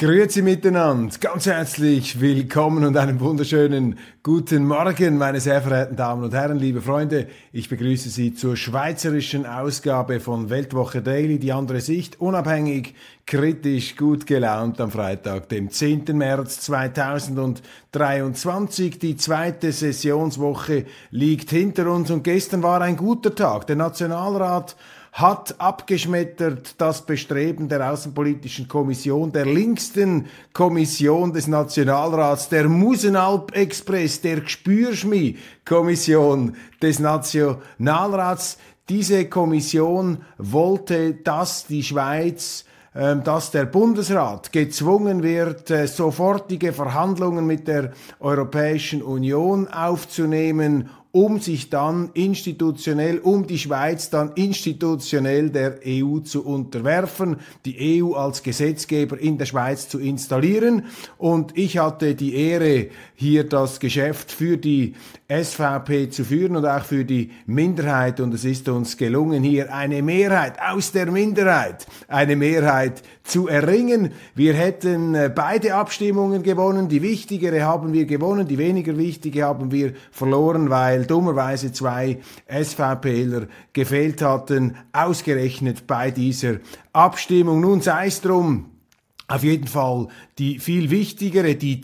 Grüezi miteinander, ganz herzlich willkommen und einen wunderschönen guten Morgen, meine sehr verehrten Damen und Herren, liebe Freunde. Ich begrüße Sie zur schweizerischen Ausgabe von Weltwoche Daily, die andere Sicht, unabhängig, kritisch, gut gelaunt am Freitag, dem 10. März 2023. Die zweite Sessionswoche liegt hinter uns und gestern war ein guter Tag. Der Nationalrat hat abgeschmettert das Bestreben der Außenpolitischen Kommission, der linksten Kommission des Nationalrats, der Musenalp-Express, der Gspürschmi-Kommission des Nationalrats. Diese Kommission wollte, dass die Schweiz ähm, dass der Bundesrat gezwungen wird, äh, sofortige Verhandlungen mit der Europäischen Union aufzunehmen um sich dann institutionell, um die Schweiz dann institutionell der EU zu unterwerfen, die EU als Gesetzgeber in der Schweiz zu installieren. Und ich hatte die Ehre, hier das Geschäft für die SVP zu führen und auch für die Minderheit. Und es ist uns gelungen, hier eine Mehrheit aus der Minderheit, eine Mehrheit zu erringen. Wir hätten äh, beide Abstimmungen gewonnen. Die wichtigere haben wir gewonnen, die weniger wichtige haben wir verloren, weil dummerweise zwei SVPler gefehlt hatten, ausgerechnet bei dieser Abstimmung. Nun sei es drum. Auf jeden Fall die viel wichtigere, die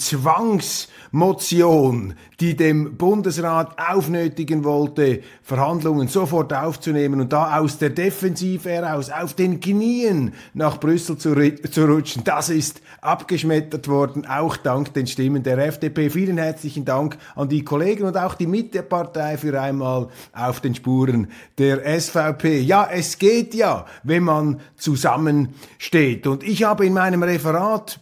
Zwangsmotion, die dem Bundesrat aufnötigen wollte, Verhandlungen sofort aufzunehmen und da aus der Defensive heraus auf den Knien nach Brüssel zu, zu rutschen, das ist abgeschmettert worden, auch dank den Stimmen der FDP. Vielen herzlichen Dank an die Kollegen und auch die Mittepartei für einmal auf den Spuren der SVP. Ja, es geht ja, wenn man zusammensteht. Und ich habe in meinem Referat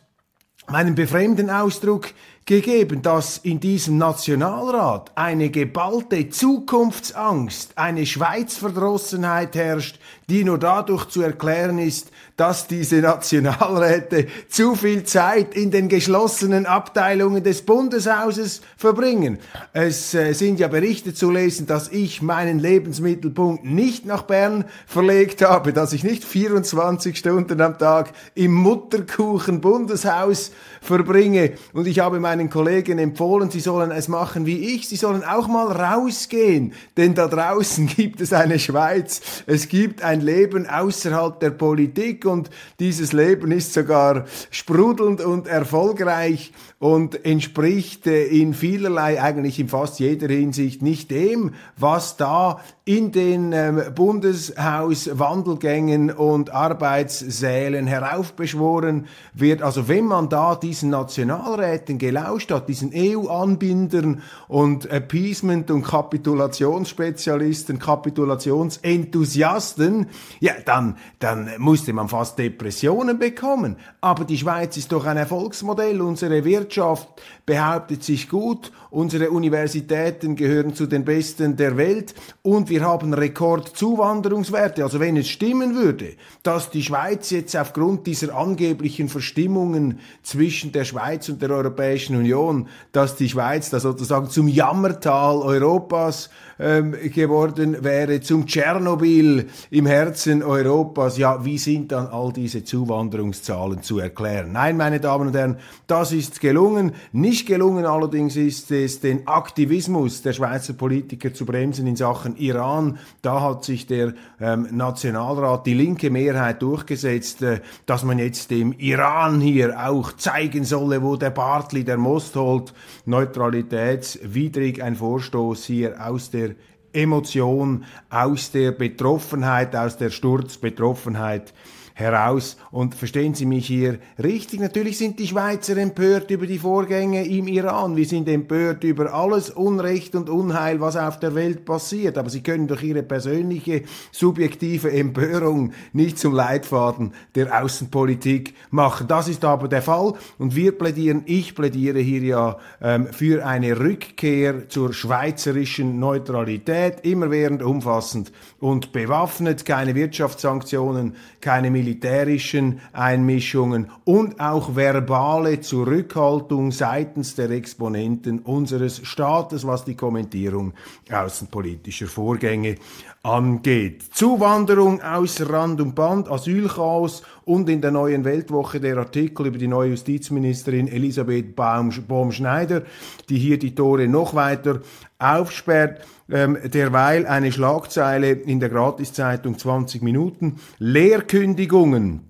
meinen befremden Ausdruck gegeben, dass in diesem Nationalrat eine geballte Zukunftsangst, eine Schweizverdrossenheit herrscht, die nur dadurch zu erklären ist, dass diese Nationalräte zu viel Zeit in den geschlossenen Abteilungen des Bundeshauses verbringen. Es äh, sind ja Berichte zu lesen, dass ich meinen Lebensmittelpunkt nicht nach Bern verlegt habe, dass ich nicht 24 Stunden am Tag im Mutterkuchen Bundeshaus verbringe. Und ich habe meinen Kollegen empfohlen, sie sollen es machen wie ich, sie sollen auch mal rausgehen, denn da draußen gibt es eine Schweiz, es gibt ein Leben außerhalb der Politik und dieses Leben ist sogar sprudelnd und erfolgreich und entspricht äh, in vielerlei, eigentlich in fast jeder Hinsicht nicht dem, was da in den ähm, Bundeshaus-Wandelgängen und Arbeitssälen heraufbeschworen wird. Also wenn man da diesen Nationalräten gelauscht hat, diesen EU-Anbindern und Appeasement- und Kapitulationsspezialisten, Kapitulationsenthusiasten, ja, dann, dann musste man fast Depressionen bekommen. Aber die Schweiz ist doch ein Erfolgsmodell, unsere Wirtschaft behauptet sich gut, unsere Universitäten gehören zu den besten der Welt und wir haben Rekordzuwanderungswerte. Also wenn es stimmen würde, dass die Schweiz jetzt aufgrund dieser angeblichen Verstimmungen zwischen der Schweiz und der Europäischen Union, dass die Schweiz da sozusagen zum Jammertal Europas ähm, geworden wäre, zum Tschernobyl im Herzen Europas, ja, wie sind dann all diese Zuwanderungszahlen zu erklären? Nein, meine Damen und Herren, das ist gelungen. Nicht gelungen allerdings ist es, den Aktivismus der Schweizer Politiker zu bremsen in Sachen Iran. Da hat sich der ähm, Nationalrat, die linke Mehrheit durchgesetzt, äh, dass man jetzt dem Iran hier auch zeigen solle, wo der Bartli, der Mosthold, neutralitätswidrig ein Vorstoß hier aus der Emotion, aus der Betroffenheit, aus der Sturzbetroffenheit heraus. Und verstehen Sie mich hier richtig? Natürlich sind die Schweizer empört über die Vorgänge im Iran. Wir sind empört über alles Unrecht und Unheil, was auf der Welt passiert. Aber Sie können doch Ihre persönliche, subjektive Empörung nicht zum Leitfaden der Außenpolitik machen. Das ist aber der Fall. Und wir plädieren, ich plädiere hier ja ähm, für eine Rückkehr zur schweizerischen Neutralität, immerwährend umfassend und bewaffnet, keine Wirtschaftssanktionen, keine militärischen Einmischungen und auch verbale Zurückhaltung seitens der Exponenten unseres Staates, was die Kommentierung außenpolitischer Vorgänge angeht. Zuwanderung aus Rand und Band, Asylchaos und in der neuen Weltwoche der Artikel über die neue Justizministerin Elisabeth Baum-Schneider, die hier die Tore noch weiter aufsperrt. Ähm, derweil eine Schlagzeile in der Gratiszeitung 20 Minuten. Leerkündigungen.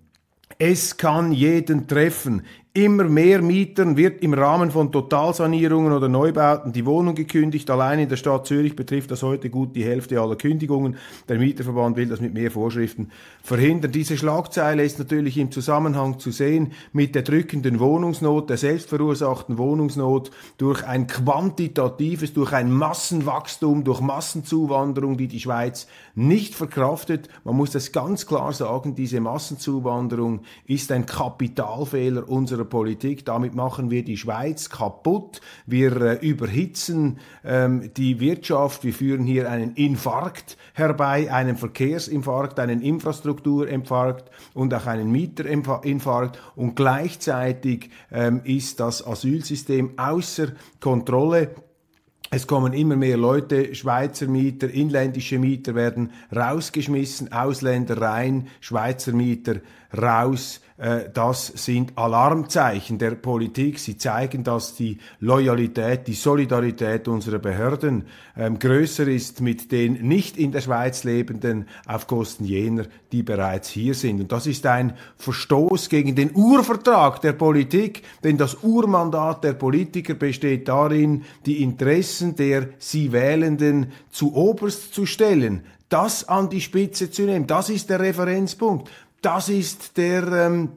Es kann jeden treffen. Immer mehr Mietern wird im Rahmen von Totalsanierungen oder Neubauten die Wohnung gekündigt. Allein in der Stadt Zürich betrifft das heute gut die Hälfte aller Kündigungen. Der Mieterverband will das mit mehr Vorschriften verhindern. Diese Schlagzeile ist natürlich im Zusammenhang zu sehen mit der drückenden Wohnungsnot, der selbstverursachten Wohnungsnot durch ein quantitatives, durch ein Massenwachstum, durch Massenzuwanderung, die die Schweiz nicht verkraftet. Man muss das ganz klar sagen, diese Massenzuwanderung ist ein Kapitalfehler unserer unserer Politik. Damit machen wir die Schweiz kaputt. Wir äh, überhitzen ähm, die Wirtschaft. Wir führen hier einen Infarkt herbei, einen Verkehrsinfarkt, einen Infrastrukturinfarkt und auch einen Mieterinfarkt. Und gleichzeitig ähm, ist das Asylsystem außer Kontrolle. Es kommen immer mehr Leute, Schweizer Mieter, inländische Mieter werden rausgeschmissen, Ausländer rein, Schweizer Mieter raus. Äh, das sind Alarmzeichen der Politik. Sie zeigen, dass die Loyalität, die Solidarität unserer Behörden ähm, größer ist mit den nicht in der Schweiz lebenden auf Kosten jener, die bereits hier sind. Und das ist ein Verstoß gegen den Urvertrag der Politik, denn das Urmandat der Politiker besteht darin, die Interessen der sie Wählenden zu oberst zu stellen das an die Spitze zu nehmen. Das ist der Referenzpunkt. Das ist der, ähm,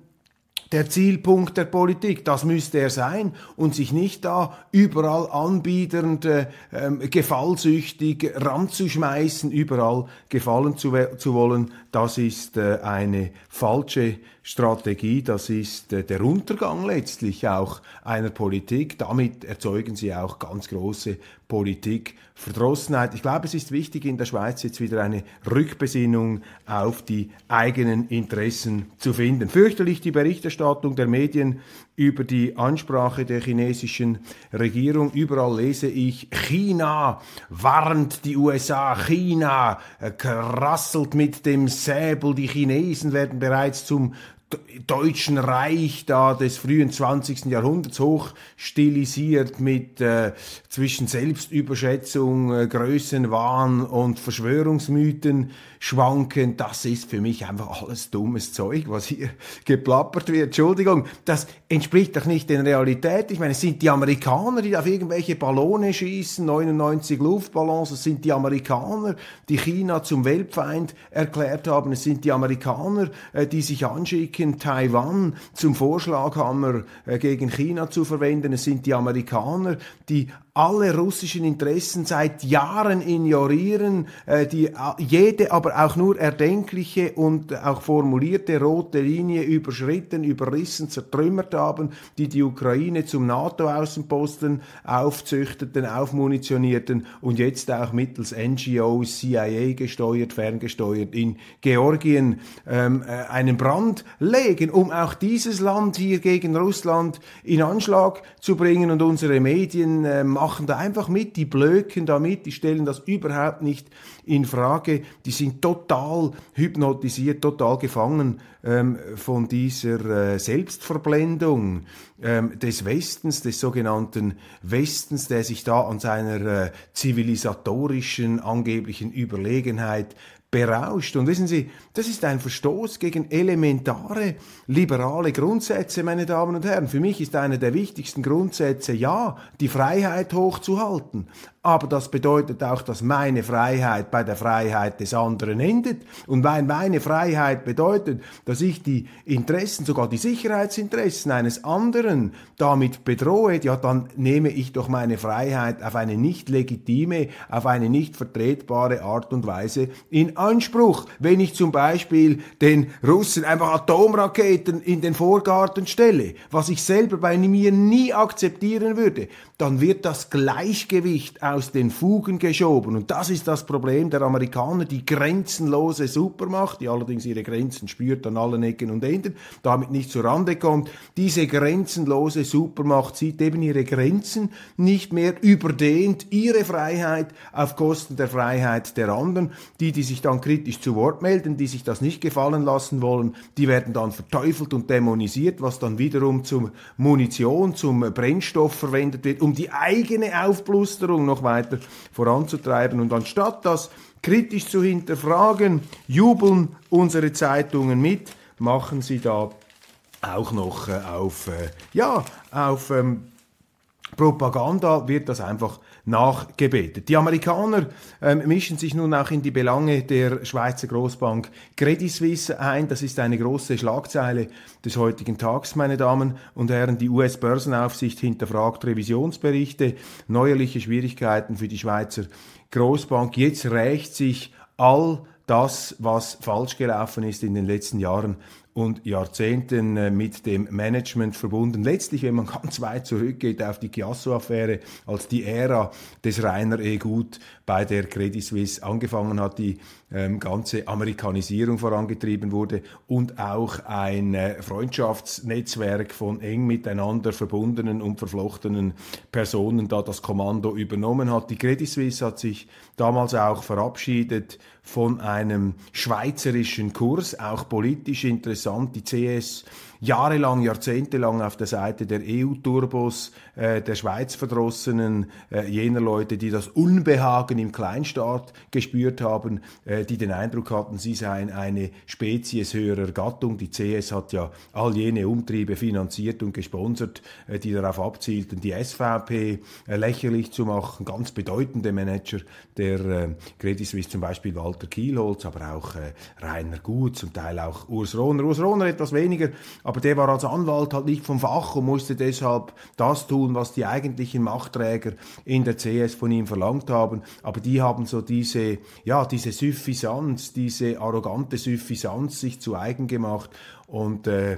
der Zielpunkt der Politik. Das müsste er sein und sich nicht da überall anbiedernd, äh, ähm, gefallsüchtig ranzuschmeißen, überall gefallen zu, zu wollen. Das ist äh, eine falsche Strategie. Das ist äh, der Untergang letztlich auch einer Politik. Damit erzeugen sie auch ganz große Politikverdrossenheit. Ich glaube, es ist wichtig, in der Schweiz jetzt wieder eine Rückbesinnung auf die eigenen Interessen zu finden. Fürchterlich die Berichterstattung der Medien über die Ansprache der chinesischen Regierung. Überall lese ich, China warnt die USA, China krasselt mit dem Säbel, die Chinesen werden bereits zum Deutschen Reich da des frühen 20. Jahrhunderts hoch stilisiert mit äh, zwischen Selbstüberschätzung, äh, Größenwahn und Verschwörungsmythen schwanken. Das ist für mich einfach alles dummes Zeug, was hier geplappert wird. Entschuldigung, das entspricht doch nicht der Realität. Ich meine, es sind die Amerikaner, die auf irgendwelche Ballone schießen, 99 Luftballons, es sind die Amerikaner, die China zum Weltfeind erklärt haben, es sind die Amerikaner, äh, die sich anschicken, Taiwan zum Vorschlaghammer äh, gegen China zu verwenden. Es sind die Amerikaner, die alle russischen Interessen seit Jahren ignorieren, äh, die jede aber auch nur erdenkliche und auch formulierte rote Linie überschritten, überrissen, zertrümmert haben, die die Ukraine zum NATO-Außenposten aufzüchteten, aufmunitionierten und jetzt auch mittels NGOs, CIA gesteuert, ferngesteuert in Georgien ähm, äh, einen Brand legen, um auch dieses Land hier gegen Russland in Anschlag zu bringen und unsere Medien äh, machen da einfach mit, die blöken da mit, die stellen das überhaupt nicht in Frage, die sind total hypnotisiert, total gefangen ähm, von dieser äh, Selbstverblendung ähm, des Westens, des sogenannten Westens, der sich da an seiner äh, zivilisatorischen angeblichen Überlegenheit berauscht. Und wissen Sie, das ist ein Verstoß gegen elementare liberale Grundsätze, meine Damen und Herren. Für mich ist einer der wichtigsten Grundsätze, ja, die Freiheit hochzuhalten. Aber das bedeutet auch, dass meine Freiheit bei der Freiheit des anderen endet. Und weil meine Freiheit bedeutet, dass ich die Interessen, sogar die Sicherheitsinteressen eines anderen damit bedrohe, ja, dann nehme ich doch meine Freiheit auf eine nicht legitime, auf eine nicht vertretbare Art und Weise in Anspruch. Wenn ich zum Beispiel den Russen einfach Atomraketen in den Vorgarten stelle, was ich selber bei mir nie akzeptieren würde, dann wird das Gleichgewicht aus den Fugen geschoben. Und das ist das Problem der Amerikaner, die grenzenlose Supermacht, die allerdings ihre Grenzen spürt an allen Ecken und Enden, damit nicht zur Rande kommt. Diese grenzenlose Supermacht sieht eben ihre Grenzen nicht mehr überdehnt, ihre Freiheit auf Kosten der Freiheit der anderen. Die, die sich dann kritisch zu Wort melden, die sich das nicht gefallen lassen wollen, die werden dann verteufelt und dämonisiert, was dann wiederum zum Munition, zum Brennstoff verwendet wird, um die eigene Aufblusterung noch weiter voranzutreiben. Und anstatt das kritisch zu hinterfragen, jubeln unsere Zeitungen mit, machen sie da auch noch äh, auf, äh, ja, auf ähm, Propaganda wird das einfach nachgebetet. Die Amerikaner ähm, mischen sich nun auch in die Belange der Schweizer Großbank Credit Suisse ein. Das ist eine große Schlagzeile des heutigen Tags, meine Damen und Herren. Die US-Börsenaufsicht hinterfragt Revisionsberichte, neuerliche Schwierigkeiten für die Schweizer Großbank. Jetzt rächt sich all das, was falsch gelaufen ist in den letzten Jahren und Jahrzehnten äh, mit dem Management verbunden. Letztlich, wenn man ganz weit zurückgeht auf die Chiasso-Affäre, als die Ära des Rainer E. Gut bei der Credit Suisse angefangen hat, die ähm, ganze Amerikanisierung vorangetrieben wurde und auch ein äh, Freundschaftsnetzwerk von eng miteinander verbundenen und verflochtenen Personen da das Kommando übernommen hat. Die Credit Suisse hat sich damals auch verabschiedet von einem schweizerischen Kurs, auch politisch interessant. Die CS jahrelang, jahrzehntelang auf der Seite der EU-Turbos, äh, der Schweiz-Verdrossenen, äh, jener Leute, die das Unbehagen im Kleinstaat gespürt haben, äh, die den Eindruck hatten, sie seien eine Spezies höherer Gattung. Die CS hat ja all jene Umtriebe finanziert und gesponsert, äh, die darauf abzielten, die SVP äh, lächerlich zu machen. Ganz bedeutende Manager der äh, Credit Suisse, zum Beispiel Walter Kielholz, aber auch äh, Rainer Gut, zum Teil auch Urs Rohner. Urs Rohner etwas weniger, aber der war als Anwalt halt nicht vom Fach und musste deshalb das tun, was die eigentlichen Machtträger in der CS von ihm verlangt haben. Aber die haben so diese, ja, diese Suffisanz, diese arrogante Suffisanz sich zu eigen gemacht und äh, äh,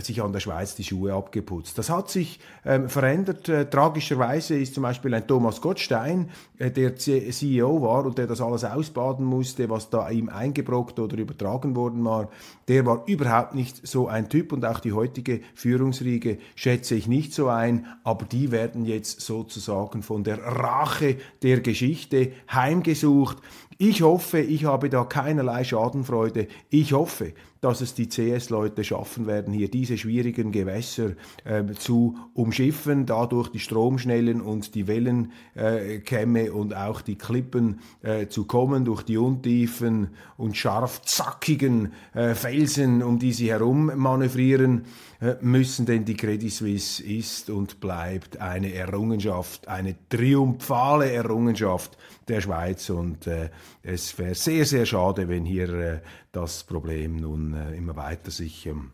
sich an der Schweiz die Schuhe abgeputzt. Das hat sich ähm, verändert. Äh, tragischerweise ist zum Beispiel ein Thomas Gottstein, äh, der CEO war und der das alles ausbaden musste, was da ihm eingebrockt oder übertragen worden war, der war überhaupt nicht so ein Typ und auch die heutige Führungsriege schätze ich nicht so ein, aber die werden jetzt sozusagen von der Rache der Geschichte heimgesucht. Ich hoffe, ich habe da keinerlei Schadenfreude. Ich hoffe, dass es die CS-Leute schaffen werden, hier diese schwierigen Gewässer äh, zu umschiffen, dadurch die Stromschnellen und die Wellenkämme äh, und auch die Klippen äh, zu kommen, durch die untiefen und scharf zackigen äh, Felsen, um die sie herum manövrieren äh, müssen, denn die Credit Suisse ist und bleibt eine Errungenschaft, eine triumphale Errungenschaft der Schweiz und äh, es wäre sehr, sehr schade, wenn hier äh, das Problem nun äh, immer weiter sich ähm,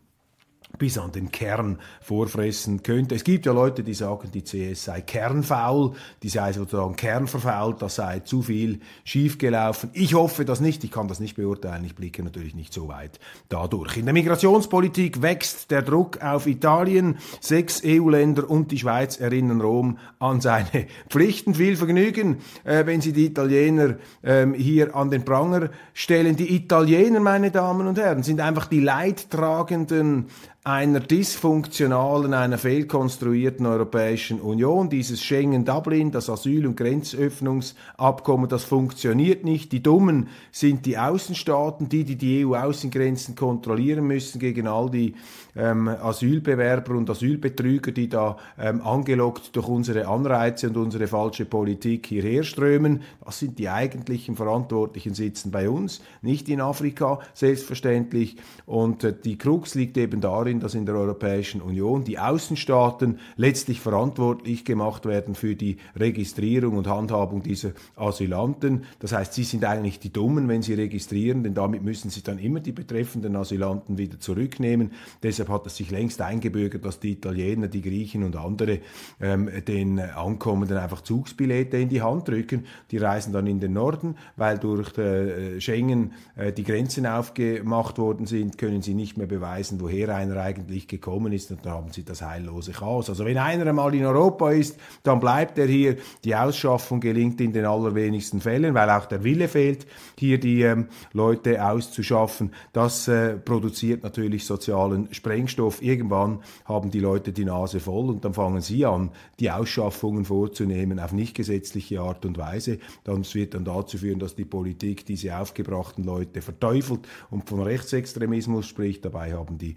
bis an den Kern vorfressen könnte. Es gibt ja Leute, die sagen, die CS sei kernfaul, die sei sozusagen kernverfault, das sei zu viel schiefgelaufen. Ich hoffe das nicht, ich kann das nicht beurteilen, ich blicke natürlich nicht so weit dadurch. In der Migrationspolitik wächst der Druck auf Italien. Sechs EU-Länder und die Schweiz erinnern Rom an seine Pflichten. Viel Vergnügen, äh, wenn Sie die Italiener ähm, hier an den Pranger stellen. Die Italiener, meine Damen und Herren, sind einfach die Leidtragenden einer dysfunktionalen, einer fehlkonstruierten Europäischen Union. Dieses Schengen-Dublin, das Asyl- und Grenzöffnungsabkommen, das funktioniert nicht. Die Dummen sind die Außenstaaten, die, die die EU-Außengrenzen kontrollieren müssen gegen all die ähm, Asylbewerber und Asylbetrüger, die da ähm, angelockt durch unsere Anreize und unsere falsche Politik hierher strömen. Das sind die eigentlichen Verantwortlichen sitzen bei uns, nicht in Afrika, selbstverständlich. Und äh, die Krux liegt eben darin, dass in der Europäischen Union die Außenstaaten letztlich verantwortlich gemacht werden für die Registrierung und Handhabung dieser Asylanten. Das heißt, sie sind eigentlich die Dummen, wenn sie registrieren, denn damit müssen sie dann immer die betreffenden Asylanten wieder zurücknehmen. Deshalb hat es sich längst eingebürgert, dass die Italiener, die Griechen und andere ähm, den Ankommenden einfach Zugsbillette in die Hand drücken. Die reisen dann in den Norden, weil durch äh, Schengen äh, die Grenzen aufgemacht worden sind, können sie nicht mehr beweisen, woher einer eigentlich gekommen ist und dann haben sie das heillose Chaos. Also wenn einer einmal in Europa ist, dann bleibt er hier. Die Ausschaffung gelingt in den allerwenigsten Fällen, weil auch der Wille fehlt, hier die ähm, Leute auszuschaffen. Das äh, produziert natürlich sozialen Sprengstoff. Irgendwann haben die Leute die Nase voll und dann fangen sie an, die Ausschaffungen vorzunehmen auf nicht gesetzliche Art und Weise. Das wird dann dazu führen, dass die Politik diese aufgebrachten Leute verteufelt und von Rechtsextremismus spricht. Dabei haben die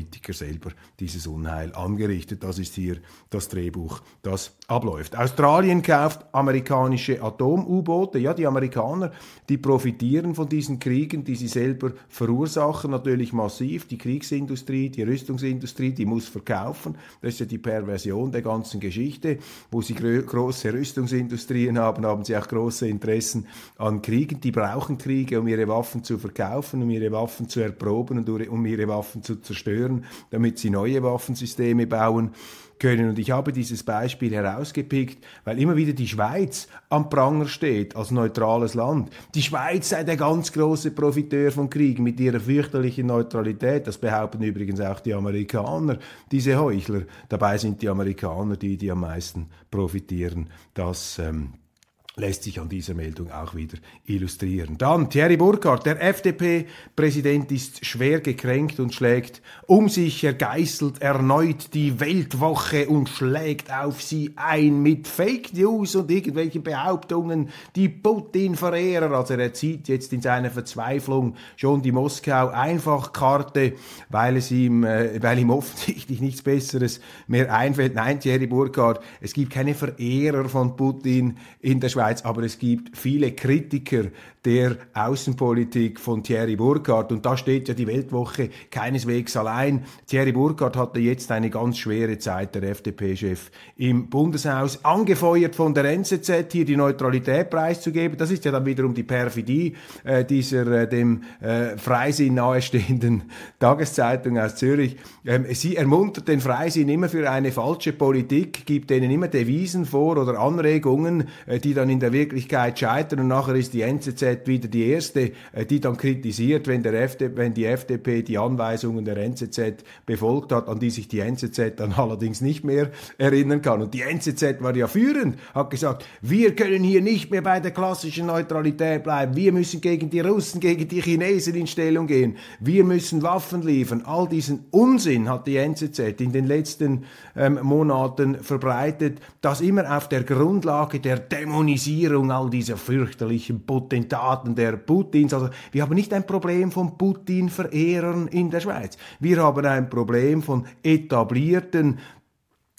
Politiker selber dieses Unheil angerichtet. Das ist hier das Drehbuch, das abläuft. Australien kauft amerikanische Atom-U-Boote. Ja, die Amerikaner, die profitieren von diesen Kriegen, die sie selber verursachen, natürlich massiv. Die Kriegsindustrie, die Rüstungsindustrie, die muss verkaufen. Das ist ja die Perversion der ganzen Geschichte. Wo sie große Rüstungsindustrien haben, haben sie auch große Interessen an Kriegen. Die brauchen Kriege, um ihre Waffen zu verkaufen, um ihre Waffen zu erproben und um ihre Waffen zu zerstören, damit sie neue Waffensysteme bauen können. Und ich habe dieses Beispiel herausgepickt, weil immer wieder die Schweiz am Pranger steht als neutrales Land. Die Schweiz sei der ganz große Profiteur von Kriegen mit ihrer fürchterlichen Neutralität. Das behaupten übrigens auch die Amerikaner, diese Heuchler. Dabei sind die Amerikaner die, die am meisten profitieren. Das ähm, lässt sich an dieser Meldung auch wieder illustrieren. Dann Thierry Burkhardt, der FDP-Präsident ist schwer gekränkt und schlägt um sich, er geißelt erneut die Weltwoche und schlägt auf sie ein mit Fake News und irgendwelchen Behauptungen, die Putin-Verehrer, also er zieht jetzt in seiner Verzweiflung schon die Moskau-Einfachkarte, weil es ihm, äh, weil ihm offensichtlich nichts Besseres mehr einfällt. Nein, Thierry Burkhardt, es gibt keine Verehrer von Putin in der Schweiz Schweiz, aber es gibt viele Kritiker der Außenpolitik von Thierry Burkhardt. Und da steht ja die Weltwoche keineswegs allein. Thierry Burkhardt hatte jetzt eine ganz schwere Zeit, der FDP-Chef im Bundeshaus, angefeuert von der NZZ, hier die Neutralität preiszugeben. Das ist ja dann wiederum die Perfidie äh, dieser äh, dem äh, Freisinn nahestehenden Tageszeitung aus Zürich. Ähm, sie ermuntert den Freisinn immer für eine falsche Politik, gibt denen immer Devisen vor oder Anregungen, äh, die dann in der Wirklichkeit scheitern und nachher ist die NZZ wieder die erste, äh, die dann kritisiert, wenn, der FD, wenn die FDP die Anweisungen der NZZ befolgt hat, an die sich die NZZ dann allerdings nicht mehr erinnern kann. Und die NZZ war ja führend, hat gesagt, wir können hier nicht mehr bei der klassischen Neutralität bleiben, wir müssen gegen die Russen, gegen die Chinesen in Stellung gehen, wir müssen Waffen liefern. All diesen Unsinn hat die NZZ in den letzten ähm, Monaten verbreitet, das immer auf der Grundlage der Dämonisierung all dieser fürchterlichen Potentaten der Putins. Also wir haben nicht ein Problem von Putin-Verehrern in der Schweiz. Wir haben ein Problem von etablierten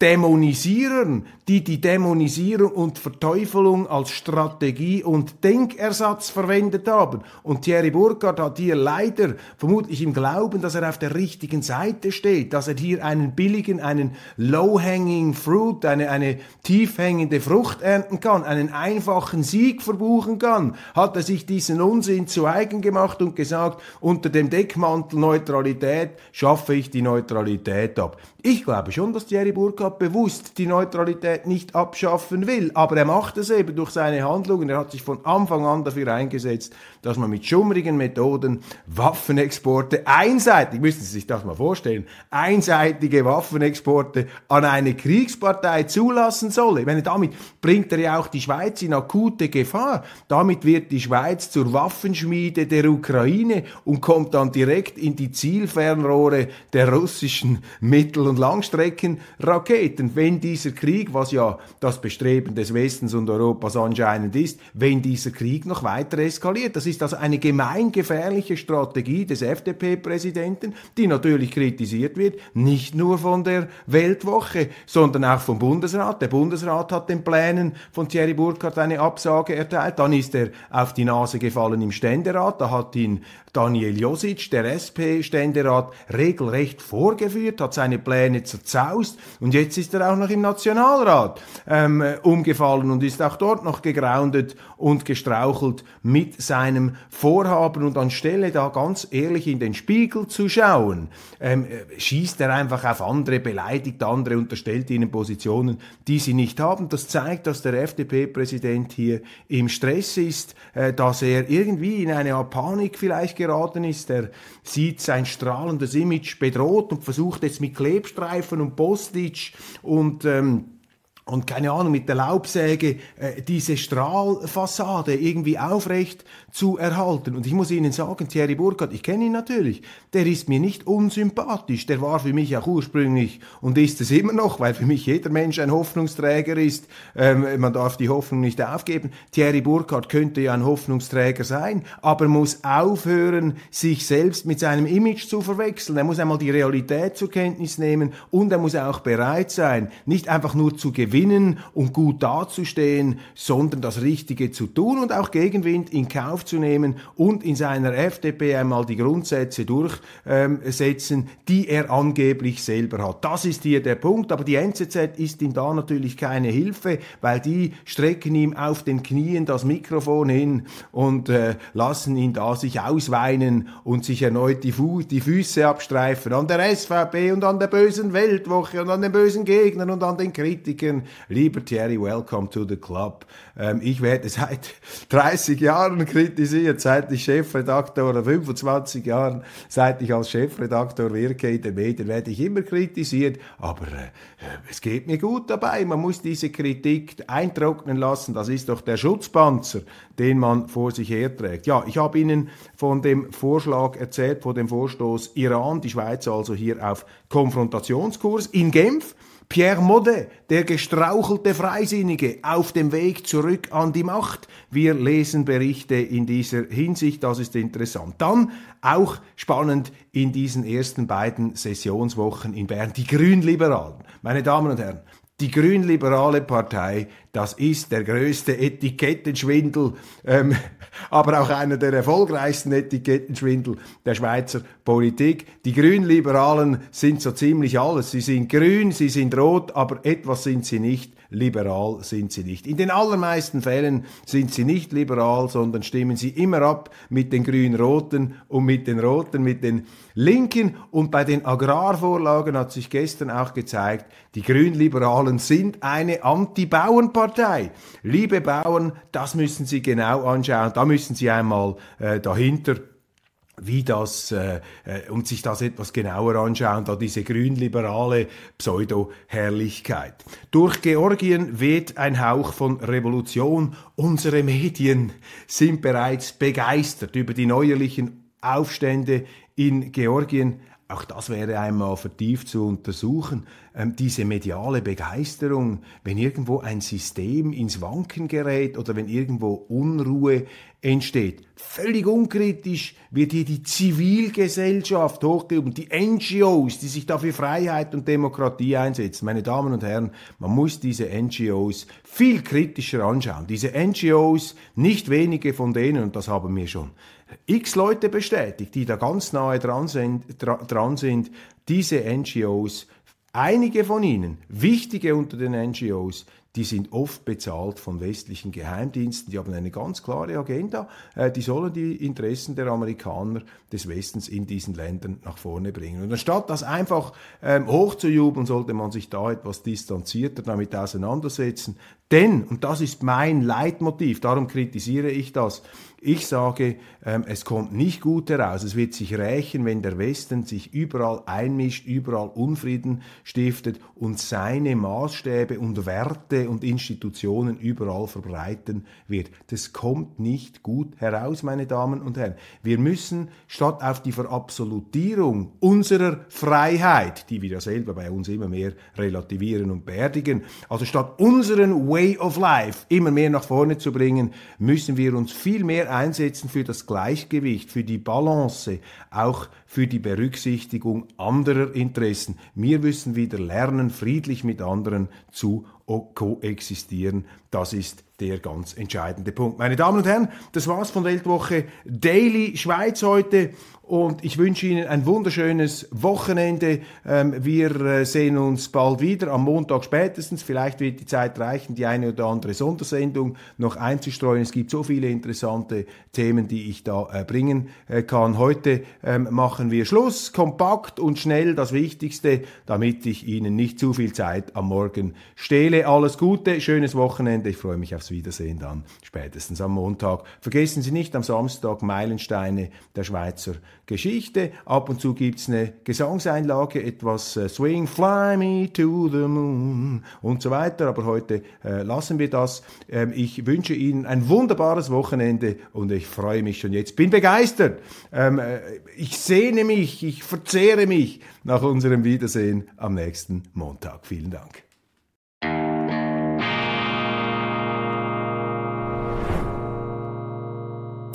Dämonisierern, die die Dämonisierung und Verteufelung als Strategie und Denkersatz verwendet haben. Und Thierry Burkhardt hat hier leider, vermutlich im Glauben, dass er auf der richtigen Seite steht, dass er hier einen billigen, einen low-hanging fruit, eine, eine tiefhängende Frucht ernten kann, einen einfachen Sieg verbuchen kann, hat er sich diesen Unsinn zu eigen gemacht und gesagt, unter dem Deckmantel Neutralität schaffe ich die Neutralität ab. Ich glaube schon, dass Thierry Burkhardt Burkhardt bewusst die Neutralität nicht abschaffen will. Aber er macht es eben durch seine Handlungen. Er hat sich von Anfang an dafür eingesetzt, dass man mit schummrigen Methoden Waffenexporte einseitig, müssen Sie sich das mal vorstellen, einseitige Waffenexporte an eine Kriegspartei zulassen solle. Ich meine, damit bringt er ja auch die Schweiz in akute Gefahr. Damit wird die Schweiz zur Waffenschmiede der Ukraine und kommt dann direkt in die Zielfernrohre der russischen Mittel- und Langstreckenraketen. Wenn dieser Krieg, was ja das Bestreben des Westens und Europas anscheinend ist, wenn dieser Krieg noch weiter eskaliert. Das ist also eine gemeingefährliche Strategie des FDP-Präsidenten, die natürlich kritisiert wird, nicht nur von der Weltwoche, sondern auch vom Bundesrat. Der Bundesrat hat den Plänen von Thierry Burkhardt eine Absage erteilt. Dann ist er auf die Nase gefallen im Ständerat. Da hat ihn Daniel Josic, der SP-Ständerat, regelrecht vorgeführt, hat seine Pläne zerzaust und jetzt ist er auch noch im Nationalrat ähm, umgefallen und ist auch dort noch gegroundet und gestrauchelt mit seinem Vorhaben und anstelle da ganz ehrlich in den Spiegel zu schauen, ähm, schießt er einfach auf andere, beleidigt andere, unterstellt ihnen Positionen, die sie nicht haben. Das zeigt, dass der FDP-Präsident hier im Stress ist, äh, dass er irgendwie in eine Panik vielleicht geraten ist. Er sieht sein strahlendes Image bedroht und versucht jetzt mit Klebstreifen und Postage und ähm, und keine Ahnung, mit der Laubsäge äh, diese Strahlfassade irgendwie aufrecht zu erhalten. Und ich muss Ihnen sagen, Thierry Burkhardt, ich kenne ihn natürlich, der ist mir nicht unsympathisch. Der war für mich auch ursprünglich und ist es immer noch, weil für mich jeder Mensch ein Hoffnungsträger ist. Ähm, man darf die Hoffnung nicht aufgeben. Thierry Burkhardt könnte ja ein Hoffnungsträger sein, aber muss aufhören, sich selbst mit seinem Image zu verwechseln. Er muss einmal die Realität zur Kenntnis nehmen und er muss auch bereit sein, nicht einfach nur zu gewinnen und gut dazustehen, sondern das Richtige zu tun und auch Gegenwind in Kauf aufzunehmen und in seiner FDP einmal die Grundsätze durchsetzen, die er angeblich selber hat. Das ist hier der Punkt, aber die NZZ ist ihm da natürlich keine Hilfe, weil die strecken ihm auf den Knien das Mikrofon hin und äh, lassen ihn da sich ausweinen und sich erneut die, Fu die Füße abstreifen an der SVP und an der bösen Weltwoche und an den bösen Gegnern und an den Kritikern. Lieber Thierry, welcome to the club. Ähm, ich werde seit 30 Jahren kritisiert, seit ich Chefredaktor oder 25 Jahren, seit ich als Chefredaktor wirke in den Medien, werde ich immer kritisiert. Aber äh, es geht mir gut dabei. Man muss diese Kritik eintrocknen lassen. Das ist doch der Schutzpanzer, den man vor sich herträgt. Ja, ich habe Ihnen von dem Vorschlag erzählt, von dem Vorstoß Iran, die Schweiz also hier auf Konfrontationskurs in Genf. Pierre Modet, der gestrauchelte Freisinnige, auf dem Weg zurück an die Macht. Wir lesen Berichte in dieser Hinsicht, das ist interessant. Dann auch spannend in diesen ersten beiden Sessionswochen in Bern, die Grünliberalen. Meine Damen und Herren, die Grünliberale Partei, das ist der größte Etikettenschwindel, ähm, aber auch einer der erfolgreichsten Etikettenschwindel der Schweizer Politik. Die Grünliberalen sind so ziemlich alles. Sie sind grün, sie sind rot, aber etwas sind sie nicht liberal sind sie nicht. In den allermeisten Fällen sind sie nicht liberal, sondern stimmen sie immer ab mit den Grün-Roten und mit den Roten, mit den Linken. Und bei den Agrarvorlagen hat sich gestern auch gezeigt, die Grünliberalen sind eine Anti-Bauernpartei. Liebe Bauern, das müssen Sie genau anschauen. Da müssen Sie einmal äh, dahinter wie das äh, äh, und sich das etwas genauer anschauen, da diese grünliberale Pseudo-Herrlichkeit. Durch Georgien weht ein Hauch von Revolution. Unsere Medien sind bereits begeistert über die neuerlichen Aufstände in Georgien. Auch das wäre einmal vertieft zu untersuchen. Ähm, diese mediale Begeisterung, wenn irgendwo ein System ins Wanken gerät oder wenn irgendwo Unruhe entsteht. Völlig unkritisch wird hier die Zivilgesellschaft hochgehoben, die NGOs, die sich dafür Freiheit und Demokratie einsetzen. Meine Damen und Herren, man muss diese NGOs viel kritischer anschauen. Diese NGOs, nicht wenige von denen, und das haben mir schon x Leute bestätigt, die da ganz nahe dran sind, dran sind diese NGOs, einige von ihnen, wichtige unter den NGOs, die sind oft bezahlt von westlichen Geheimdiensten, die haben eine ganz klare Agenda, äh, die sollen die Interessen der Amerikaner des Westens in diesen Ländern nach vorne bringen. Und anstatt das einfach ähm, hochzujubeln, sollte man sich da etwas distanzierter damit auseinandersetzen. Denn, und das ist mein Leitmotiv, darum kritisiere ich das, ich sage, ähm, es kommt nicht gut heraus. Es wird sich rächen, wenn der Westen sich überall einmischt, überall Unfrieden stiftet und seine Maßstäbe und Werte und Institutionen überall verbreiten wird. Das kommt nicht gut heraus, meine Damen und Herren. Wir müssen statt auf die Verabsolutierung unserer Freiheit, die wir ja selber bei uns immer mehr relativieren und beerdigen, also statt unseren Way of Life immer mehr nach vorne zu bringen, müssen wir uns viel mehr einsetzen für das Gleichgewicht, für die Balance, auch für die Berücksichtigung anderer Interessen. Wir müssen wieder lernen, friedlich mit anderen zu koexistieren. Das ist der ganz entscheidende Punkt. Meine Damen und Herren, das war's von Weltwoche Daily Schweiz heute und ich wünsche Ihnen ein wunderschönes Wochenende. Ähm, wir äh, sehen uns bald wieder, am Montag spätestens. Vielleicht wird die Zeit reichen, die eine oder andere Sondersendung noch einzustreuen. Es gibt so viele interessante Themen, die ich da äh, bringen äh, kann. Heute ähm, machen wir Schluss, kompakt und schnell das Wichtigste, damit ich Ihnen nicht zu viel Zeit am Morgen stehle. Alles Gute, schönes Wochenende. Ich freue mich aufs Wiedersehen dann spätestens am Montag. Vergessen Sie nicht am Samstag Meilensteine der Schweizer Geschichte. Ab und zu gibt's eine Gesangseinlage, etwas äh, Swing, Fly Me to the Moon und so weiter. Aber heute äh, lassen wir das. Ähm, ich wünsche Ihnen ein wunderbares Wochenende und ich freue mich schon jetzt. Bin begeistert. Ähm, äh, ich sehne mich, ich verzehre mich nach unserem Wiedersehen am nächsten Montag. Vielen Dank.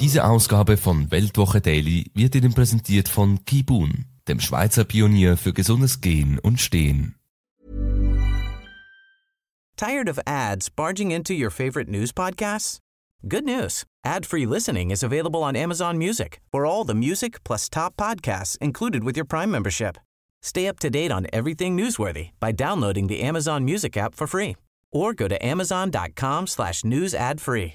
Diese Ausgabe von Weltwoche Daily wird Ihnen präsentiert von Kibun, dem Schweizer Pionier für gesundes Gehen und Stehen. Tired of ads barging into your favorite news podcasts? Good news. Ad-free listening is available on Amazon Music. For all the music plus top podcasts included with your Prime membership. Stay up to date on everything newsworthy by downloading the Amazon Music app for free or go to amazon.com slash news ad free.